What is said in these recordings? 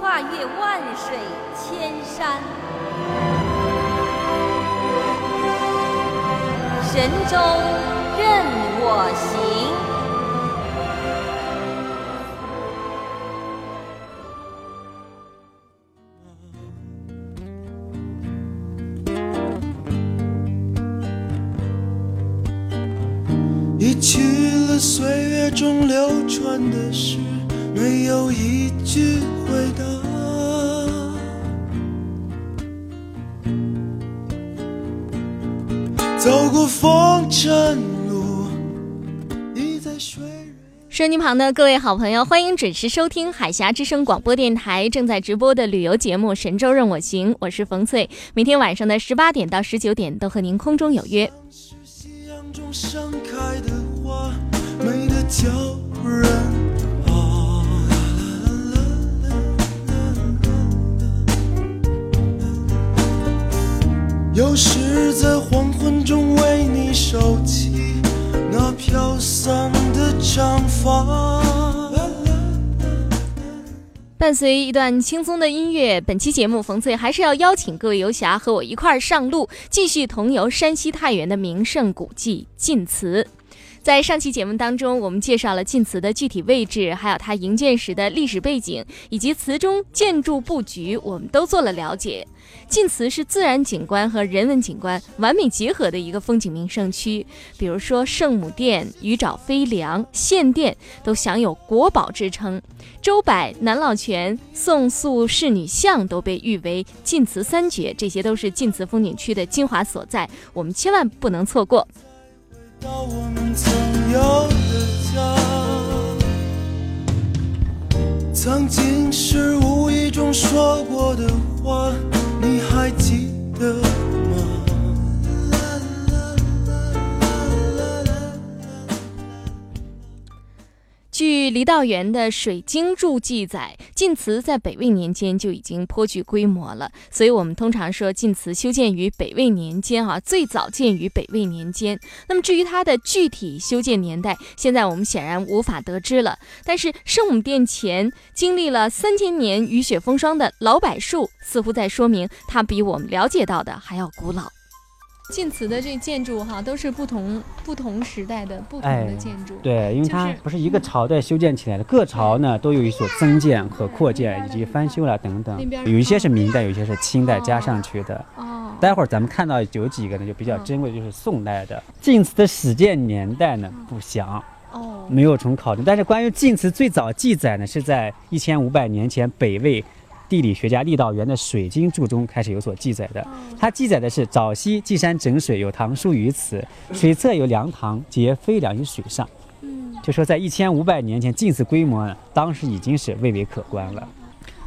跨越万水千山，神州任我行。忆起了岁月中流传的诗，没有一句回答。走过风尘路，你在水。收音旁的各位好朋友，欢迎准时收听海峡之声广播电台正在直播的旅游节目《神州任我行》，我是冯翠。每天晚上的十八点到十九点都和您空中有约。中盛开的花，美得叫人有时在黄昏中为你收起那飘散的长发。伴随一段轻松的音乐，本期节目冯翠还是要邀请各位游侠和我一块儿上路，继续同游山西太原的名胜古迹晋祠。在上期节目当中，我们介绍了晋祠的具体位置，还有它营建时的历史背景，以及祠中建筑布局，我们都做了了解。晋祠是自然景观和人文景观完美结合的一个风景名胜区，比如说圣母殿、鱼沼飞梁、献殿都享有国宝之称，周柏、南老泉、宋塑仕女像都被誉为晋祠三绝，这些都是晋祠风景区的精华所在，我们千万不能错过。到我们曾有的家，曾经是无意中说过的话，你还记得？据郦道元的《水经注》记载，晋祠在北魏年间就已经颇具规模了，所以我们通常说晋祠修建于北魏年间，啊，最早建于北魏年间。那么至于它的具体修建年代，现在我们显然无法得知了。但是圣母殿前经历了三千年雨雪风霜的老柏树，似乎在说明它比我们了解到的还要古老。晋祠的这建筑哈，都是不同不同时代的不同的建筑。对，因为它不是一个朝代修建起来的，各朝呢都有一所增建和扩建以及翻修了等等。有一些是明代，有一些是清代加上去的。哦。待会儿咱们看到有几个呢，就比较珍贵，就是宋代的。晋祠的始建年代呢不详，哦，没有从考证。但是关于晋祠最早记载呢，是在一千五百年前北魏。地理学家郦道元的《水经注》中开始有所记载的，它记载的是早期稷山整水有塘疏于此，水侧有梁塘皆飞梁于水上。嗯，就说在一千五百年前，晋祠规模呢，当时已经是蔚为可观了。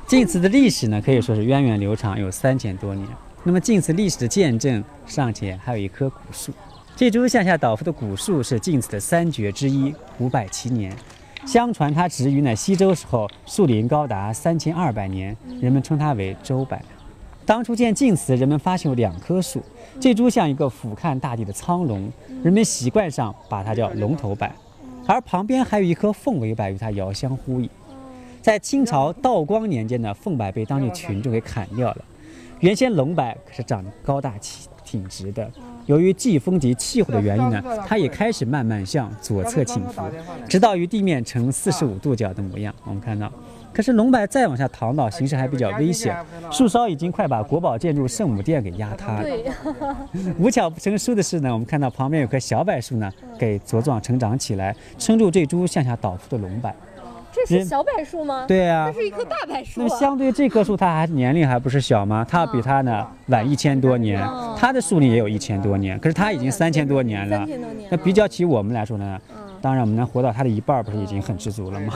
晋祠的历史呢，可以说是源远流长，有三千多年。那么晋祠历史的见证尚且还有一棵古树，这株向下倒伏的古树是晋祠的三绝之一，五百七年。相传它植于呢西周时候，树龄高达三千二百年，人们称它为周柏。当初建晋祠，人们发现有两棵树，这株像一个俯瞰大地的苍龙，人们习惯上把它叫龙头柏，而旁边还有一棵凤尾柏与它遥相呼应。在清朝道光年间呢，凤柏被当地群众给砍掉了，原先龙柏可是长得高大挺挺直的。由于季风及气候的原因呢，它也开始慢慢向左侧倾伏，直到与地面呈四十五度角的模样。我们看到，可是龙柏再往下逃呢，形势还比较危险，树梢已经快把国宝建筑圣母殿给压塌了。无巧不成书的是呢，我们看到旁边有棵小柏树呢，给茁壮成长起来，撑住这株向下倒伏的龙柏。这是小柏树吗？对呀，这是一棵大柏树。那么相对这棵树，它还年龄还不是小吗？它比它呢晚一千多年，它的树龄也有一千多年，可是它已经三千多年了。三千多年。那比较起我们来说呢？当然，我们能活到它的一半，不是已经很知足了吗？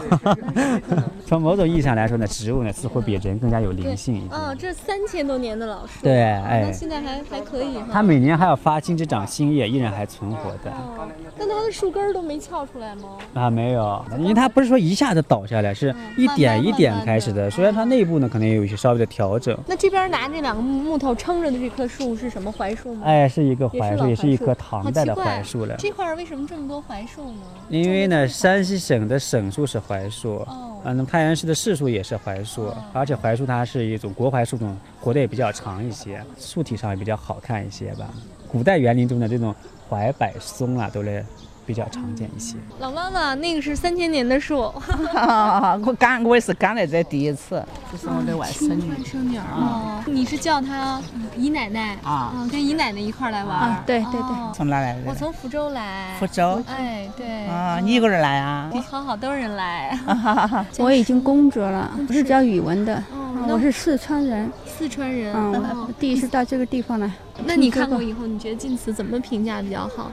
从某种意义上来说呢，植物呢似乎比人更加有灵性一点。哦，这三千多年的老树。对，哎，那现在还还可以哈。它每年还要发新枝长新叶，依然还存活的。哦，但它的树根都没翘出来吗？啊，没有，因为它不是说一下子倒下来，是一点一点开始的。虽然它内部呢可能也有一些稍微的调整。那这边拿这两个木头撑着的这棵树是什么槐树吗？哎，是一个槐树，也是一棵唐代的槐树了。这块为什么这么多槐树呢？因为呢，山西省的省树是槐树，哦，啊，那太原市的市树也是槐树，而且槐树它是一种国槐树种，活得也比较长一些，树体上也比较好看一些吧。古代园林中的这种槐柏松啊，都来。比较常见一些。老妈妈，那个是三千年的树。我刚，我也是刚来这第一次。这是我的外孙女。外甥女啊。你是叫她姨奶奶啊？跟姨奶奶一块来玩。对对对。从哪来的？我从福州来。福州。哎，对。啊，你一个人来啊？我好好多人来。我已经工作了，不是教语文的。我是四川人。四川人。嗯，第一次到这个地方来。那你看过以后，你觉得晋祠怎么评价比较好？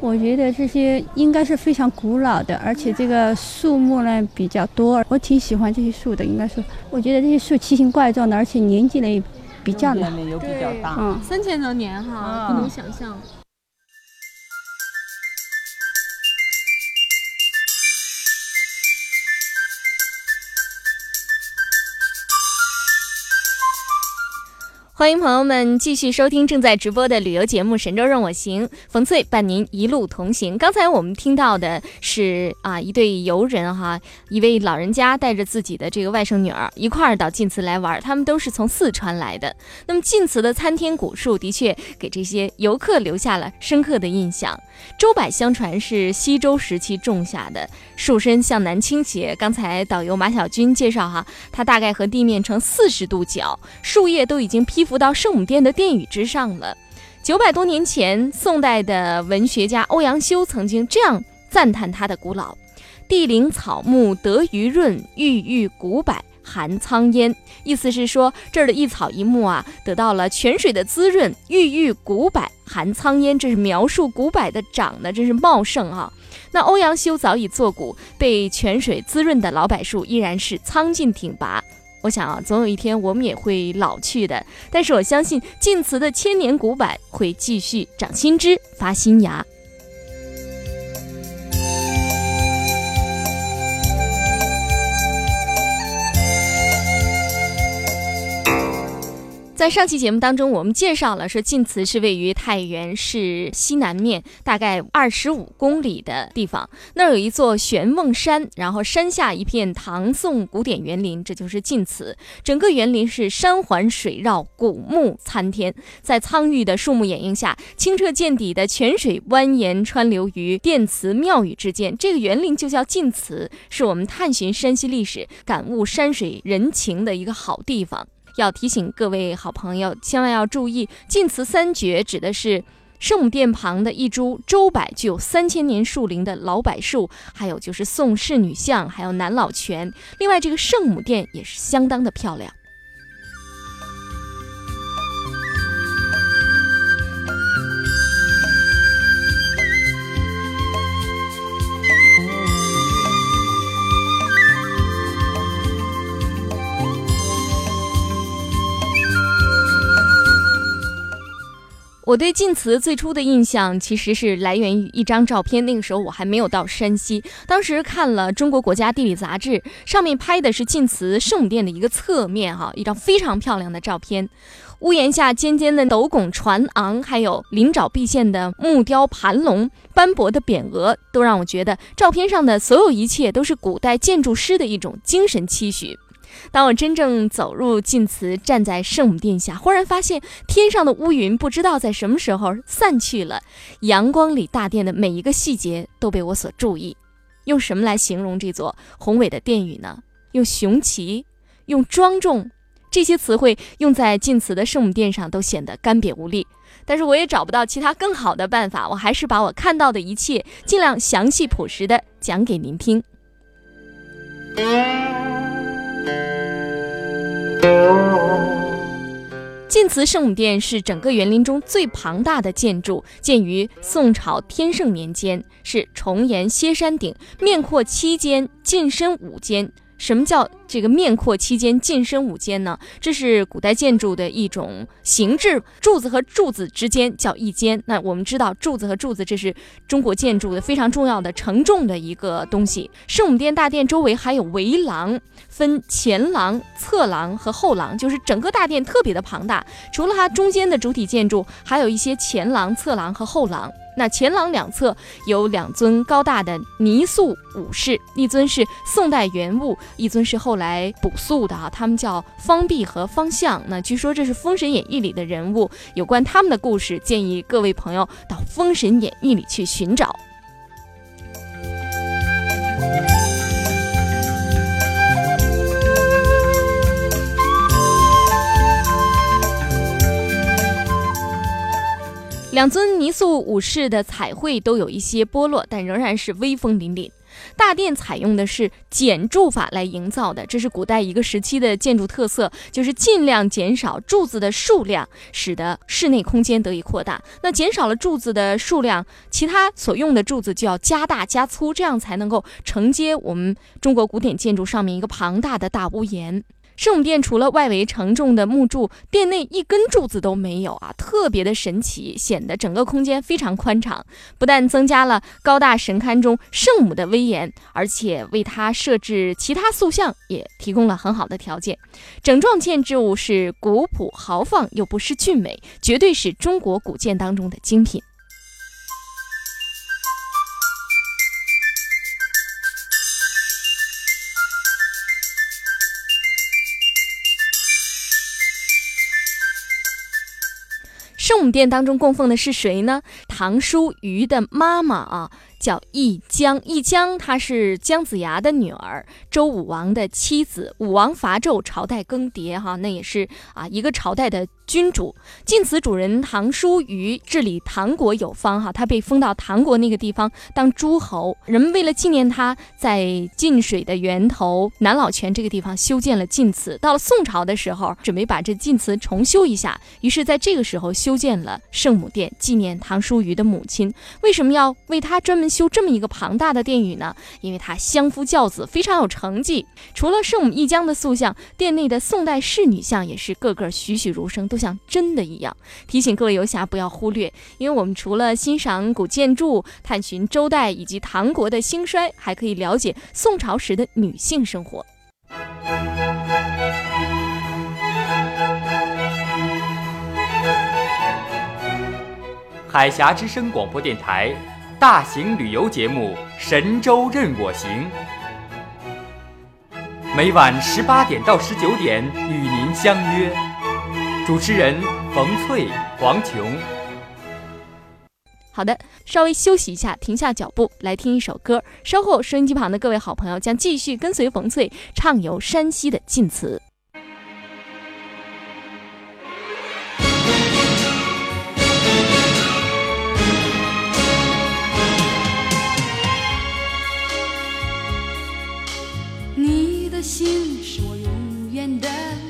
我觉得这些应该是非常古老的，而且这个树木呢比较多，我挺喜欢这些树的。应该说，我觉得这些树奇形怪状的，而且年纪呢也比较老，嗯，三千多年哈，不能想象。欢迎朋友们继续收听正在直播的旅游节目《神州任我行》，冯翠伴您一路同行。刚才我们听到的是啊，一对游人哈，一位老人家带着自己的这个外甥女儿一块儿到晋祠来玩，他们都是从四川来的。那么晋祠的参天古树的确给这些游客留下了深刻的印象。周柏相传是西周时期种下的，树身向南倾斜。刚才导游马小军介绍哈，它大概和地面呈四十度角，树叶都已经披。浮到圣母殿的殿宇之上了。九百多年前，宋代的文学家欧阳修曾经这样赞叹它的古老：“地灵草木得鱼润，郁郁古柏含苍烟。”意思是说，这儿的一草一木啊，得到了泉水的滋润，郁郁古柏含苍烟。这是描述古柏的长得真是茂盛啊。那欧阳修早已作古，被泉水滋润的老柏树依然是苍劲挺拔。我想啊，总有一天我们也会老去的。但是我相信晋祠的千年古柏会继续长新枝、发新芽。在上期节目当中，我们介绍了说晋祠是位于太原市西南面大概二十五公里的地方，那儿有一座玄瓮山，然后山下一片唐宋古典园林，这就是晋祠。整个园林是山环水绕，古木参天，在苍郁的树木掩映下，清澈见底的泉水蜿蜒穿流于殿祠庙宇之间。这个园林就叫晋祠，是我们探寻山西历史、感悟山水人情的一个好地方。要提醒各位好朋友，千万要注意，晋祠三绝指的是圣母殿旁的一株周柏，具有三千年树龄的老柏树，还有就是宋氏女像，还有南老泉。另外，这个圣母殿也是相当的漂亮。我对晋祠最初的印象其实是来源于一张照片。那个时候我还没有到山西，当时看了《中国国家地理》杂志，上面拍的是晋祠圣母殿的一个侧面，哈，一张非常漂亮的照片。屋檐下尖尖的斗拱船昂，还有鳞爪毕现的木雕盘龙、斑驳的匾额，都让我觉得照片上的所有一切都是古代建筑师的一种精神期许。当我真正走入晋祠，站在圣母殿下，忽然发现天上的乌云不知道在什么时候散去了，阳光里大殿的每一个细节都被我所注意。用什么来形容这座宏伟的殿宇呢？用雄奇、用庄重这些词汇用在晋祠的圣母殿上，都显得干瘪无力。但是我也找不到其他更好的办法，我还是把我看到的一切尽量详细朴实的讲给您听。晋祠圣母殿是整个园林中最庞大的建筑，建于宋朝天圣年间，是重檐歇山顶，面阔七间，进深五间。什么叫这个面阔七间、进深五间呢？这是古代建筑的一种形制，柱子和柱子之间叫一间。那我们知道，柱子和柱子这是中国建筑的非常重要的承重的一个东西。圣母殿大殿周围还有围廊，分前廊、侧廊和后廊，就是整个大殿特别的庞大。除了它中间的主体建筑，还有一些前廊、侧廊和后廊。那前廊两侧有两尊高大的泥塑武士，一尊是宋代原物，一尊是后来补塑的啊。他们叫方弼和方相。那据说这是《封神演义》里的人物，有关他们的故事，建议各位朋友到《封神演义》里去寻找。两尊泥塑武士的彩绘都有一些剥落，但仍然是威风凛凛。大殿采用的是减柱法来营造的，这是古代一个时期的建筑特色，就是尽量减少柱子的数量，使得室内空间得以扩大。那减少了柱子的数量，其他所用的柱子就要加大加粗，这样才能够承接我们中国古典建筑上面一个庞大的大屋檐。圣母殿除了外围承重的木柱，殿内一根柱子都没有啊，特别的神奇，显得整个空间非常宽敞。不但增加了高大神龛中圣母的威严，而且为它设置其他塑像也提供了很好的条件。整幢建筑物是古朴豪放又不失俊美，绝对是中国古建当中的精品。圣母殿当中供奉的是谁呢？唐叔虞的妈妈啊。叫义江，义江她是姜子牙的女儿，周武王的妻子。武王伐纣，朝代更迭，哈，那也是啊一个朝代的君主。晋祠主人唐叔虞治理唐国有方，哈，他被封到唐国那个地方当诸侯。人们为了纪念他，在晋水的源头南老泉这个地方修建了晋祠。到了宋朝的时候，准备把这晋祠重修一下，于是在这个时候修建了 圣母殿，纪念唐叔虞的母亲。为什么要为他专门？修这么一个庞大的殿宇呢？因为他相夫教子，非常有成绩。除了圣母一江的塑像，殿内的宋代仕女像也是个个栩栩如生，都像真的一样。提醒各位游侠不要忽略，因为我们除了欣赏古建筑、探寻周代以及唐国的兴衰，还可以了解宋朝时的女性生活。海峡之声广播电台。大型旅游节目《神州任我行》，每晚十八点到十九点与您相约。主持人冯翠、黄琼。好的，稍微休息一下，停下脚步，来听一首歌。稍后，收音机旁的各位好朋友将继续跟随冯翠畅游山西的晋祠。心是我永远的。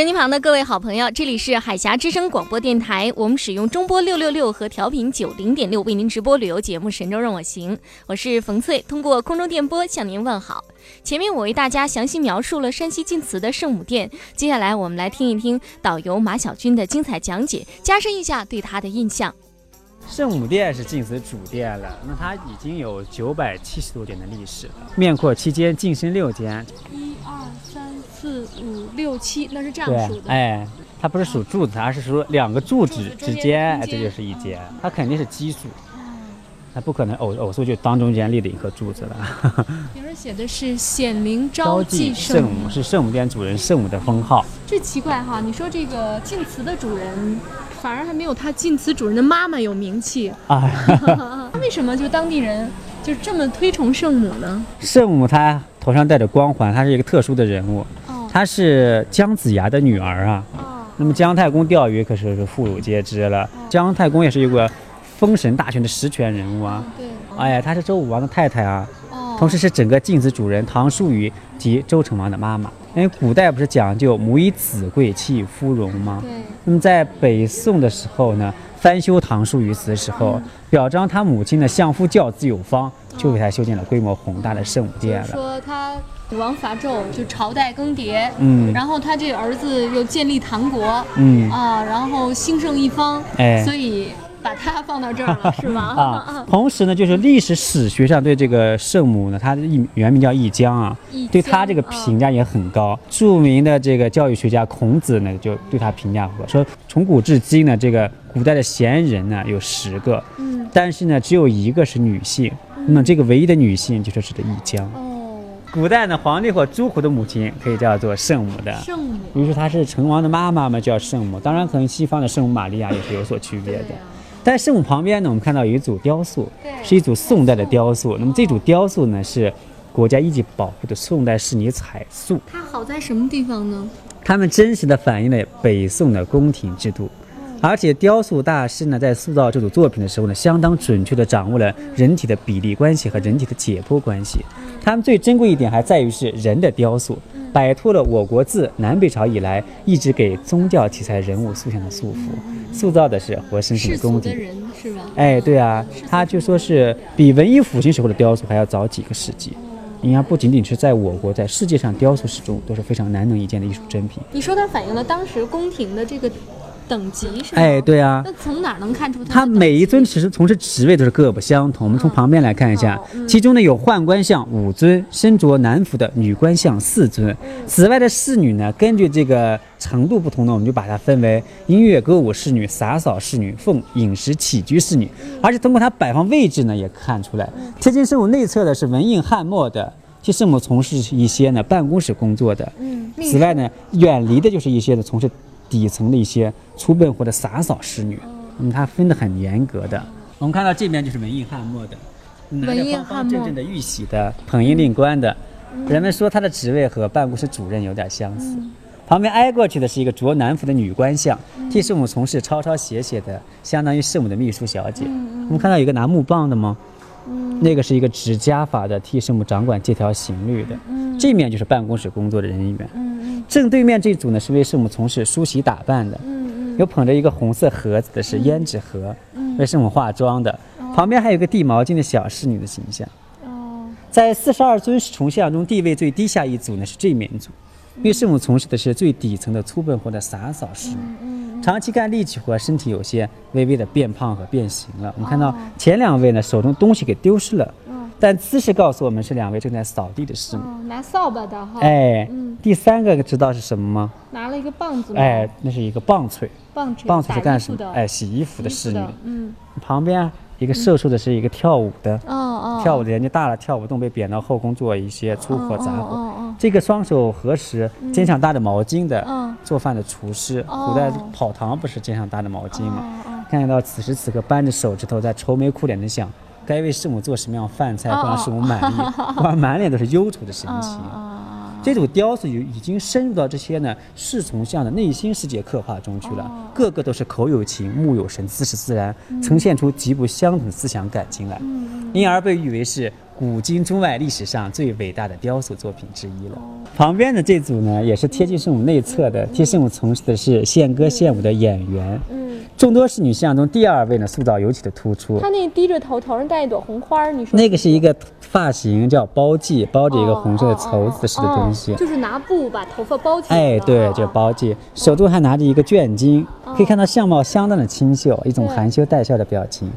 收音机旁的各位好朋友，这里是海峡之声广播电台，我们使用中波六六六和调频九零点六为您直播旅游节目《神州任我行》，我是冯翠，通过空中电波向您问好。前面我为大家详细描述了山西晋祠的圣母殿，接下来我们来听一听导游马小军的精彩讲解，加深一下对他的印象。圣母殿是晋祠主殿了，那它已经有九百七十多年的历史了。面阔七间，进深六间。一二三四五六七，那是这样数的。哎，它不是数柱子，而是数两个柱子之间，哎，这就是一间。它肯定是奇数，它不可能偶偶数就当中间立了一颗柱子了。顶上写的是显灵昭济圣母，是圣母殿主人圣母的封号。这奇怪哈，你说这个晋祠的主人。反而还没有他晋祠主人的妈妈有名气啊！为什么就当地人就这么推崇圣母呢？圣母她头上戴着光环，她是一个特殊的人物。哦，她是姜子牙的女儿啊。哦，那么姜太公钓鱼可是是妇孺皆知了。姜太公也是一个封神大权的实权人物啊。对。哎呀，她是周武王的太太啊。哦。同时是整个晋子主人唐叔虞及周成王的妈妈。因为古代不是讲究母以子贵，妻以夫荣吗？对。那么在北宋的时候呢，翻修唐书于此的时候，表彰他母亲的相夫教子有方，就给他修建了规模宏大的圣母殿了。说他武王伐纣，就朝代更迭，嗯，然后他这儿子又建立唐国，嗯啊，然后兴盛一方，哎，所以。把它放到这儿了，是吗？啊，同时呢，就是历史史学上对这个圣母呢，她原名叫易江啊，对她这个评价也很高。著名的这个教育学家孔子呢，就对她评价说：从古至今呢，这个古代的贤人呢有十个，嗯，但是呢，只有一个是女性。那么这个唯一的女性就是指的易江。哦，古代呢，皇帝或诸侯的母亲可以叫做圣母的。圣母，比如说她是成王的妈妈嘛，叫圣母。当然，可能西方的圣母玛利亚也是有所区别的。在圣母旁边呢，我们看到有一组雕塑，是一组宋代的雕塑。那么这组雕塑呢，是国家一级保护的宋代仕女彩塑。它好在什么地方呢？它们真实的反映了北宋的宫廷制度，而且雕塑大师呢，在塑造这组作品的时候呢，相当准确地掌握了人体的比例关系和人体的解剖关系。它们最珍贵一点还在于是人的雕塑。摆脱了我国自南北朝以来一直给宗教题材人物塑像的束缚，塑造的是活生生的宫廷，是吧？哎，对啊，他就说是比文艺复兴时候的雕塑还要早几个世纪。你看，不仅仅是在我国，在世界上雕塑史中都是非常难能一见的艺术珍品。你说它反映了当时宫廷的这个。等级是哎，对啊。那从哪能看出它？每一尊其实从事职位都是各不相同。我们从旁边来看一下，其中呢有宦官像五尊，身着男服的女官像四尊。此外的侍女呢，根据这个程度不同呢，我们就把它分为音乐歌舞侍女、洒扫侍女、奉饮食起居侍女。而且通过它摆放位置呢，也看出来，贴近圣母内侧的是文印翰墨的，替圣母从事一些呢办公室工作的。嗯。此外呢，远离的就是一些呢从事。底层的一些粗笨活的洒扫侍女，嗯，它分得很严格的。我们看到这边就是文印翰墨的，文印汉墨，正正的玉玺的，捧印令官的。人们说他的职位和办公室主任有点相似。旁边挨过去的是一个着南服的女官像，替圣母从事抄抄写写的，相当于圣母的秘书小姐。我们看到有一个拿木棒的吗？那个是一个执家法的，替圣母掌管借条刑律的。这面就是办公室工作的人员。正对面这组呢是为圣母从事梳洗打扮的，嗯嗯，有捧着一个红色盒子的是胭脂盒，为圣母化妆的，旁边还有个递毛巾的小侍女的形象。哦，在四十二尊崇像中地位最低下一组呢是这面组，因为圣母从事的是最底层的粗笨活的洒扫侍女，长期干力气活，身体有些微微的变胖和变形了。我们看到前两位呢手中东西给丢失了。但姿势告诉我们是两位正在扫地的侍女，拿扫把的哈。哎，嗯，第三个知道是什么吗？拿了一个棒子。哎，那是一个棒槌。棒槌。棒槌是干什么？哎，洗衣服的侍女。嗯。旁边一个瘦瘦的是一个跳舞的，哦哦，跳舞的年纪大了，跳舞动被贬到后宫做一些粗活杂活。哦哦这个双手合十、肩上搭着毛巾的、嗯做饭的厨师，哦古代跑堂不是肩上搭着毛巾吗？看到此时此刻扳着手指头在愁眉苦脸的想，该为师母做什么样饭菜，不让师母满意，不然满脸都是忧愁的神情。哦这组雕塑已已经深入到这些呢侍从像的内心世界刻画中去了，哦。个个都是口有情，目有神，姿势自然，呈现出极不相同的思想感情来，因而被誉为是古今中外历史上最伟大的雕塑作品之一了。旁边的这组呢，也是贴近圣母内侧的，替圣母从事的是献歌献舞的演员。嗯，众多侍女像中，第二位呢塑造尤其的突出。她那低着头，头上戴一朵红花儿，你说那个是一个发型叫包髻，包着一个红色的绸子似的东西。哦就是拿布把头发包起来。哎，对，叫包髻，手中还拿着一个卷巾，可以看到相貌相当的清秀，一种含羞带笑的表情。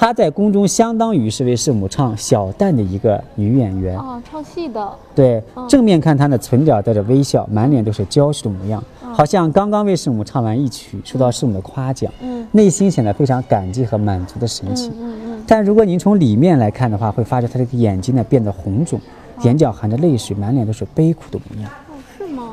她在宫中相当于是为圣母唱小旦的一个女演员。啊，唱戏的。对，正面看她的唇角带着微笑，满脸都是娇羞的模样，好像刚刚为圣母唱完一曲，受到圣母的夸奖，嗯内心显得非常感激和满足的神情。嗯嗯但如果您从里面来看的话，会发觉她这个眼睛呢变得红肿，眼角含着泪水，满脸都是悲苦的模样。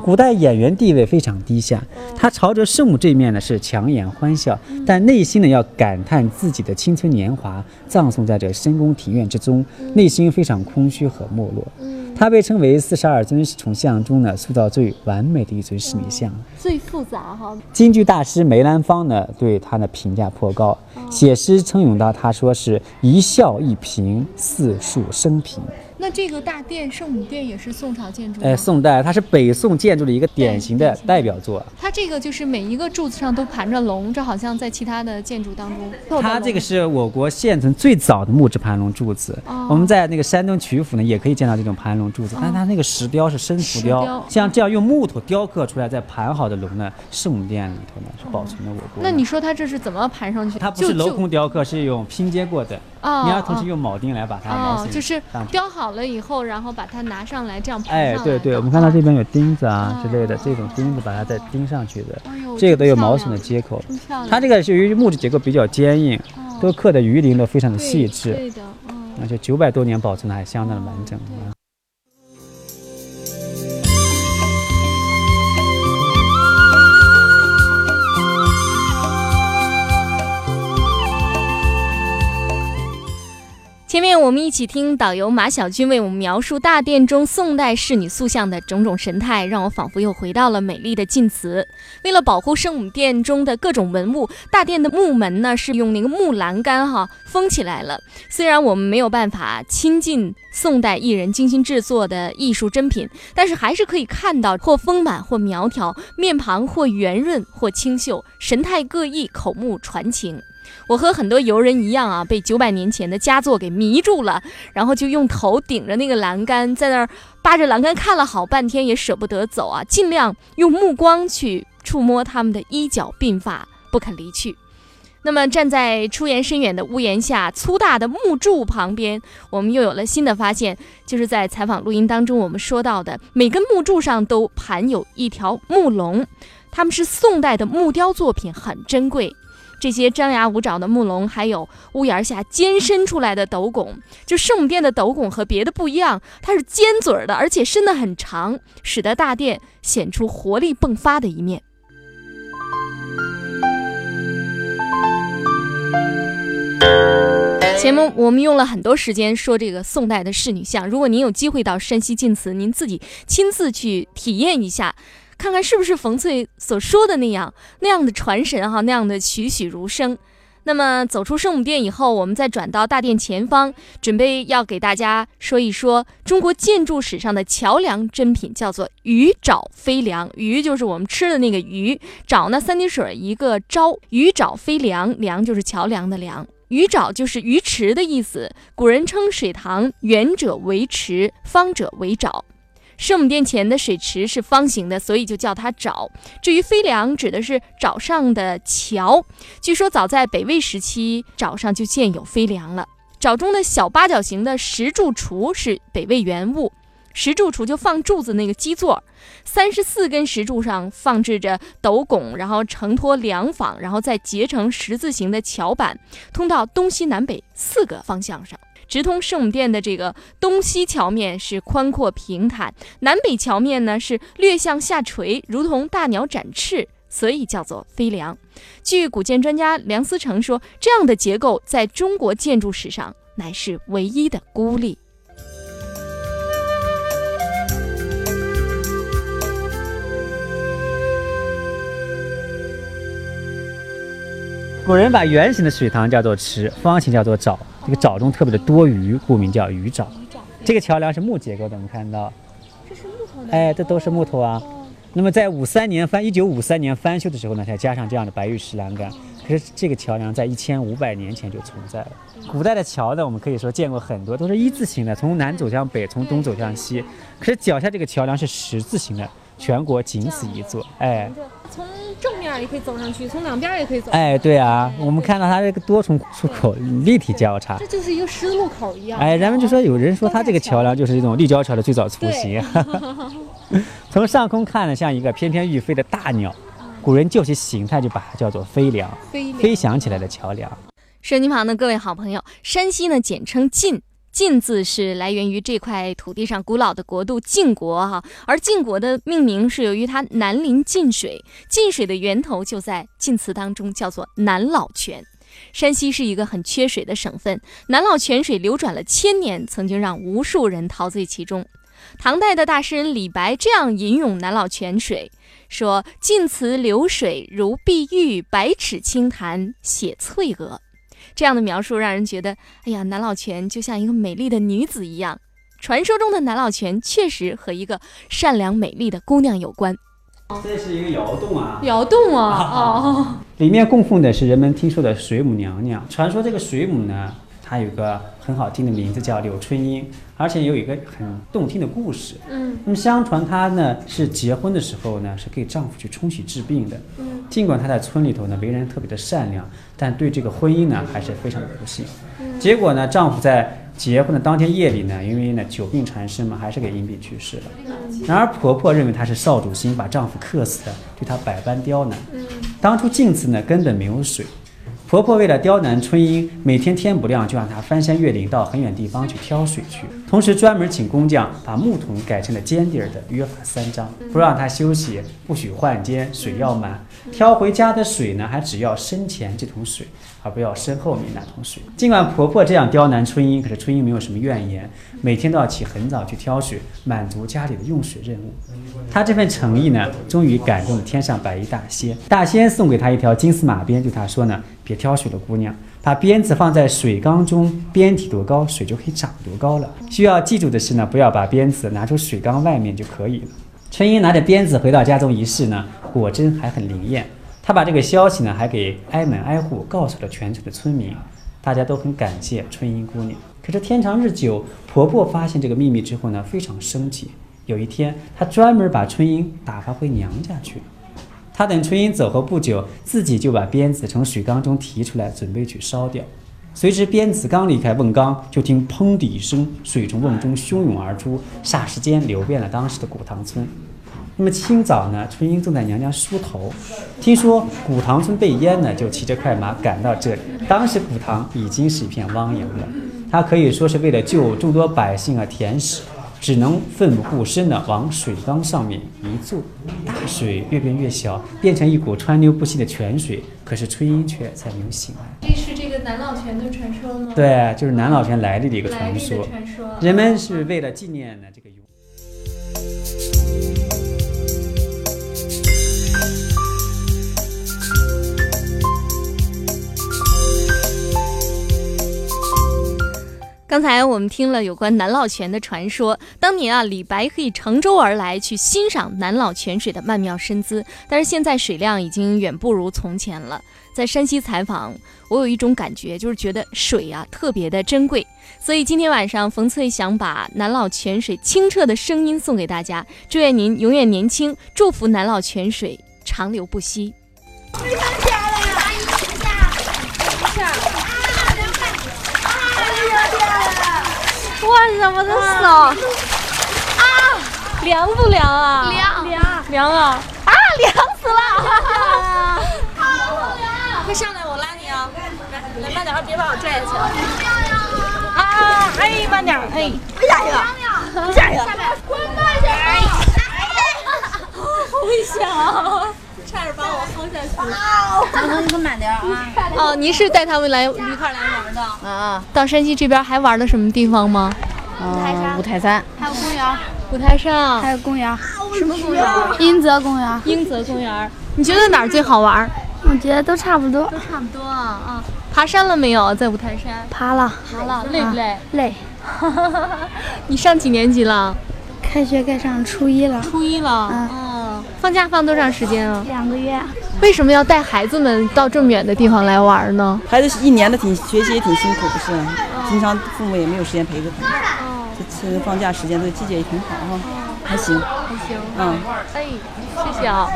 古代演员地位非常低下，他朝着圣母这一面呢是强颜欢笑，但内心呢要感叹自己的青春年华葬送在这深宫庭院之中，内心非常空虚和没落。他被称为四十二尊崇像中呢塑造最完美的一尊侍女像。最复杂哈。京剧大师梅兰芳呢对他的评价颇高，写诗称咏到他说是一笑一颦，四树生平。那这个大殿圣母殿也是宋朝建筑？哎，宋代它是北宋建筑的一个典型的代表作。它这个就是每一个柱子上都盘着龙，这好像在其他的建筑当中。它这个是我国现存最早的木质盘龙柱子。哦我们在那个山东曲阜呢，也可以见到这种盘龙柱子，但它那个石雕是生浮雕，像这样用木头雕刻出来再盘好的龙呢，圣母殿里头呢是保存的我国。那你说它这是怎么盘上去？它不是镂空雕刻，是用拼接过的。哦你要同时用铆钉来把它哦，铆就是雕好了以后，然后把它拿上来，这样盘哎，对对，我们看到这边有钉子啊哦之类的，这种钉子把它再钉上去的哎，这个都有毛笋的接口。它这个是由于木质结构比较坚硬，都刻的鱼鳞都非常的细致，对的，嗯。而且九百多年保存的还相当的完整啊。前面我们一起听导游马小军为我们描述大殿中宋代仕女塑像的种种神态，让我仿佛又回到了美丽的晋祠。为了保护圣母殿中的各种文物，大殿的木门呢是用那个木栏杆哈封起来了。虽然我们没有办法亲近宋代艺人精心制作的艺术珍品，但是还是可以看到或丰满或苗条，面庞或圆润或清秀，神态各异，口目传情。我和很多游人一样啊，被九百年前的佳作给迷住了，然后就用头顶着那个栏杆，在那儿扒着栏杆看了好半天，也舍不得走啊，尽量用目光去触摸他们的衣角鬓发，不肯离去。那么站在出檐深远的屋檐下，粗大的木柱旁边，我们又有了新的发现，就是在采访录音当中我们说到的，每根木柱上都盘有一条木龙，它们是宋代的木雕作品，很珍贵。这些张牙舞爪的木龙，还有屋檐下尖伸出来的斗拱，就圣母殿的斗拱和别的不一样，它是尖嘴儿的，而且伸得很长，使得大殿显出活力迸发的一面。前面我们用了很多时间说这个宋代的仕女像，如果您有机会到山西晋祠，您自己亲自去体验一下。看看是不是冯翠所说的那样，那样的传神哈，那样的栩栩如生。那么走出圣母殿以后，我们再转到大殿前方，准备要给大家说一说中国建筑史上的桥梁珍品，叫做鱼沼飞梁。鱼就是我们吃的那个鱼，沼呢三点水一个沼，鱼沼飞梁，梁就是桥梁的梁。鱼沼就是鱼池的意思，古人称水塘圆者为池，方者为沼。圣母殿前的水池是方形的，所以就叫它沼。至于飞梁，指的是沼上的桥。据说早在北魏时期，沼上就建有飞梁了。沼中的小八角形的石柱橱是北魏原物。石柱处就放柱子那个基座，三十四根石柱上放置着斗拱，然后承托梁坊，然后再结成十字形的桥板，通到东西南北四个方向上。直通圣母殿的这个东西桥面是宽阔平坦，南北桥面呢是略向下垂，如同大鸟展翅，所以叫做飞梁。据古建专家梁思成说，这样的结构在中国建筑史上乃是唯一的孤立。古人把圆形的水塘叫做池，方形叫做沼。这个沼中特别的多鱼，故名叫鱼沼。这个桥梁是木结构的，我们看到，这是木头的。哎，这都是木头啊。那么在五三年翻，一九五三年翻修的时候呢，才加上这样的白玉石栏杆。可是这个桥梁在一千五百年前就存在了。古代的桥呢，我们可以说见过很多，都是一字形的，从南走向北，从东走向西。可是脚下这个桥梁是十字形的。全国仅此一座，哎，从正面也可以走上去，从两边也可以走。哎，对啊，我们看到它这个多重出口立体交叉，这就是一个十字路口一样。哎，人们就说有人说它这个桥梁就是一种立交桥的最早雏形。从上空看呢，像一个翩翩欲飞的大鸟，古人就其形态就把它叫做飞梁，飞翔起来的桥梁。手机旁的各位好朋友，山西呢简称晋。晋字是来源于这块土地上古老的国度晋国哈，而晋国的命名是由于它南临晋水，晋水的源头就在晋祠当中，叫做南老泉。山西是一个很缺水的省份，南老泉水流转了千年，曾经让无数人陶醉其中。唐代的大诗人李白这样吟咏南老泉水，说：“晋祠流水如碧玉，百尺清潭写翠娥。”这样的描述让人觉得，哎呀，南老泉就像一个美丽的女子一样。传说中的南老泉确实和一个善良美丽的姑娘有关。这是一个窑洞啊，窑洞啊，哦，里面供奉的是人们听说的水母娘娘。传说这个水母呢，它有个很好听的名字叫柳春英，而且有一个很动听的故事。嗯，那么相传她呢是结婚的时候呢是给丈夫去冲洗治病的。嗯，尽管她在村里头呢为人特别的善良。但对这个婚姻呢，还是非常的不幸。结果呢，丈夫在结婚的当天夜里呢，因为呢久病缠身嘛，还是给因病去世了。然而婆婆认为她是少主心把丈夫克死的，对她百般刁难。当初镜子呢根本没有水。婆婆为了刁难春英，每天天不亮就让她翻山越岭到很远地方去挑水去，同时专门请工匠把木桶改成了尖底儿的，约法三章：不让她休息，不许换肩，水要满；挑回家的水呢，还只要身前这桶水，而不要身后面那桶水。尽管婆婆这样刁难春英，可是春英没有什么怨言，每天都要起很早去挑水，满足家里的用水任务。她这份诚意呢，终于感动了天上白衣大仙。大仙送给她一条金丝马鞭，对她说呢。别挑水了，姑娘，把鞭子放在水缸中，鞭体多高，水就可以长多高了。需要记住的是呢，不要把鞭子拿出水缸外面就可以了。春英拿着鞭子回到家中一试呢，果真还很灵验。她把这个消息呢，还给挨门挨户告诉了全村的村民，大家都很感谢春英姑娘。可是天长日久，婆婆发现这个秘密之后呢，非常生气。有一天，她专门把春英打发回娘家去了。她等春英走后不久，自己就把鞭子从水缸中提出来，准备去烧掉。谁知鞭子刚离开瓮缸，就听“砰”的一声，水从瓮中汹涌而出，霎时间流遍了当时的古塘村。那么清早呢，春英正在娘家梳头，听说古塘村被淹呢，就骑着快马赶到这里。当时古塘已经是一片汪洋了，他可以说是为了救众多百姓啊填死。只能奋不顾身的往水缸上面一坐，大水越变越小，变成一股川流不息的泉水。可是春英却再没有醒来。这是这个南老泉的传说吗？对，就是南老泉来历的一个传说。人们是为了纪念呢这个。刚才我们听了有关南老泉的传说。当年啊，李白可以乘舟而来，去欣赏南老泉水的曼妙身姿。但是现在水量已经远不如从前了。在山西采访，我有一种感觉，就是觉得水啊特别的珍贵。所以今天晚上，冯翠想把南老泉水清澈的声音送给大家，祝愿您永远年轻，祝福南老泉水长流不息。哇，怎么这么少？啊！凉不凉啊？凉凉凉啊！啊，凉死了！快上来，我拉你啊！来，来慢点，别把我拽下去。啊，哎，慢点，哎，下去了，下去了，滚慢点！哎呀，好危险啊！差点把我薅下去。张哥，你可慢点啊！哦，您是带他们来一块来玩的啊？到山西这边还玩了什么地方吗？五台山，五台山，还有公园，五台山，还有公园，什么公园？英泽公园。英泽公园，你觉得哪儿最好玩？我觉得都差不多，都差不多啊啊！爬山了没有？在五台山爬了，爬了，累不累？累。你上几年级了？开学该上初一了。初一了，嗯。放假放多长时间啊？两个月。为什么要带孩子们到这么远的地方来玩呢？孩子一年的挺学习也挺辛苦，不是？平常父母也没有时间陪着他们。哦。这次放假时间，这个季节也挺好哈，还行。还行。嗯。哎，谢谢啊。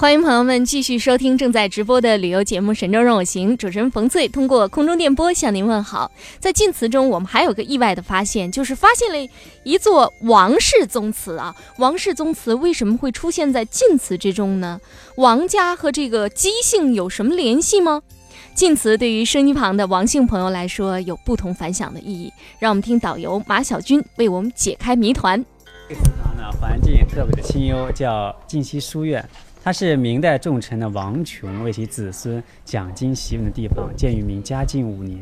欢迎朋友们继续收听正在直播的旅游节目《神州任我行》，主持人冯翠通过空中电波向您问好。在晋祠中，我们还有个意外的发现，就是发现了一座王氏宗祠啊！王氏宗祠为什么会出现在晋祠之中呢？王家和这个姬姓有什么联系吗？晋祠对于声音旁的王姓朋友来说有不同凡响的意义，让我们听导游马小军为我们解开谜团。这个祠堂呢，环境特别的清幽，叫晋西书院。它是明代重臣的王琼为其子孙讲经习文的地方，建于明嘉靖五年。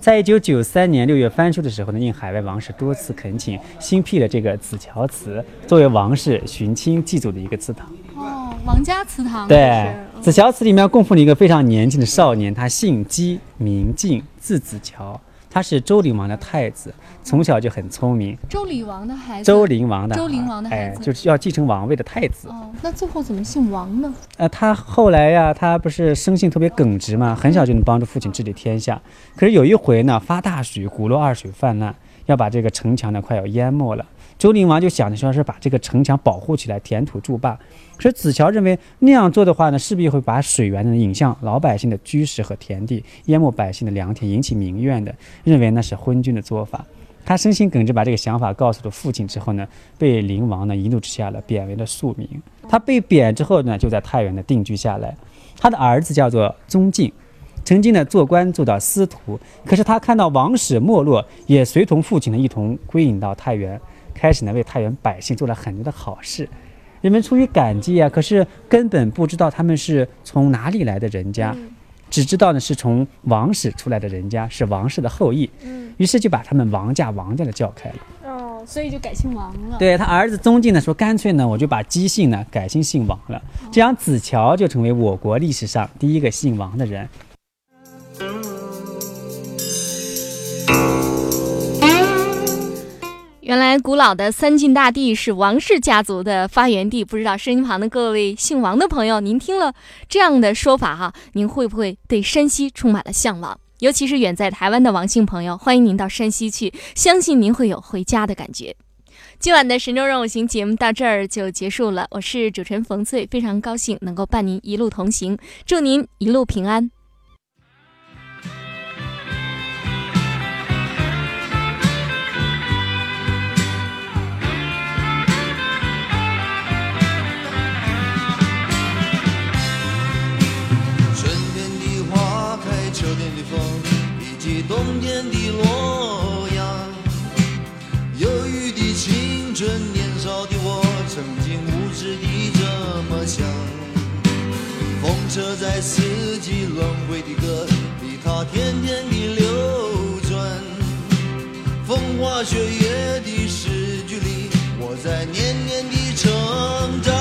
在一九九三年六月翻修的时候呢，应海外王室多次恳请，新辟了这个紫桥祠，作为王室寻亲祭祖的一个祠堂。哦，王家祠堂。对，紫桥祠里面供奉了一个非常年轻的少年，他姓姬，名静，字子乔。他是周灵王的太子，从小就很聪明。周灵王的孩子。周灵王的。周灵王的孩子，就是要继承王位的太子。哦，那最后怎么姓王呢？呃，他后来呀，他不是生性特别耿直嘛，很小就能帮助父亲治理天下。可是有一回呢，发大水，古洛二水泛滥，要把这个城墙呢快要淹没了。周灵王就想着说是把这个城墙保护起来，填土筑坝。可是子乔认为那样做的话呢，势必会把水源呢引向老百姓的居室和田地，淹没百姓的良田，引起民怨的，认为那是昏君的做法。他生心耿直，把这个想法告诉了父亲之后呢，被灵王呢一怒之下了贬为了庶民。他被贬之后呢，就在太原呢定居下来。他的儿子叫做宗敬，曾经呢做官做到司徒，可是他看到王室没落，也随同父亲呢一同归隐到太原。开始呢，为太原百姓做了很多的好事，人们出于感激啊，可是根本不知道他们是从哪里来的人家，只知道呢是从王室出来的人家，是王室的后裔。嗯，于是就把他们王家王家的叫开了。哦，所以就改姓王了。对他儿子宗敬呢说，干脆呢我就把姬姓呢改姓姓王了，这样子乔就成为我国历史上第一个姓王的人。原来古老的三晋大地是王氏家族的发源地，不知道声音旁的各位姓王的朋友，您听了这样的说法哈，您会不会对山西充满了向往？尤其是远在台湾的王姓朋友，欢迎您到山西去，相信您会有回家的感觉。今晚的神州任务行节目到这儿就结束了，我是主持人冯翠，非常高兴能够伴您一路同行，祝您一路平安。风车在四季轮回的歌里，它天天的流转。风花雪月的诗句里，我在年年的成长。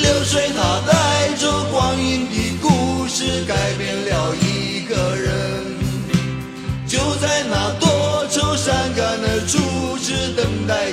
流水它带着光阴的故事，改变了一个人。就在那多愁善感的初次等待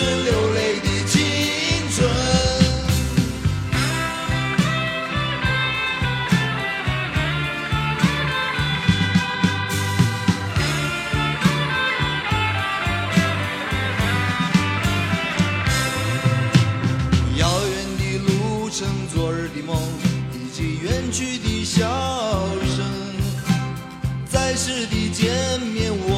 是流泪的青春。遥远的路程昨日的梦以及远去的笑声在世的见面我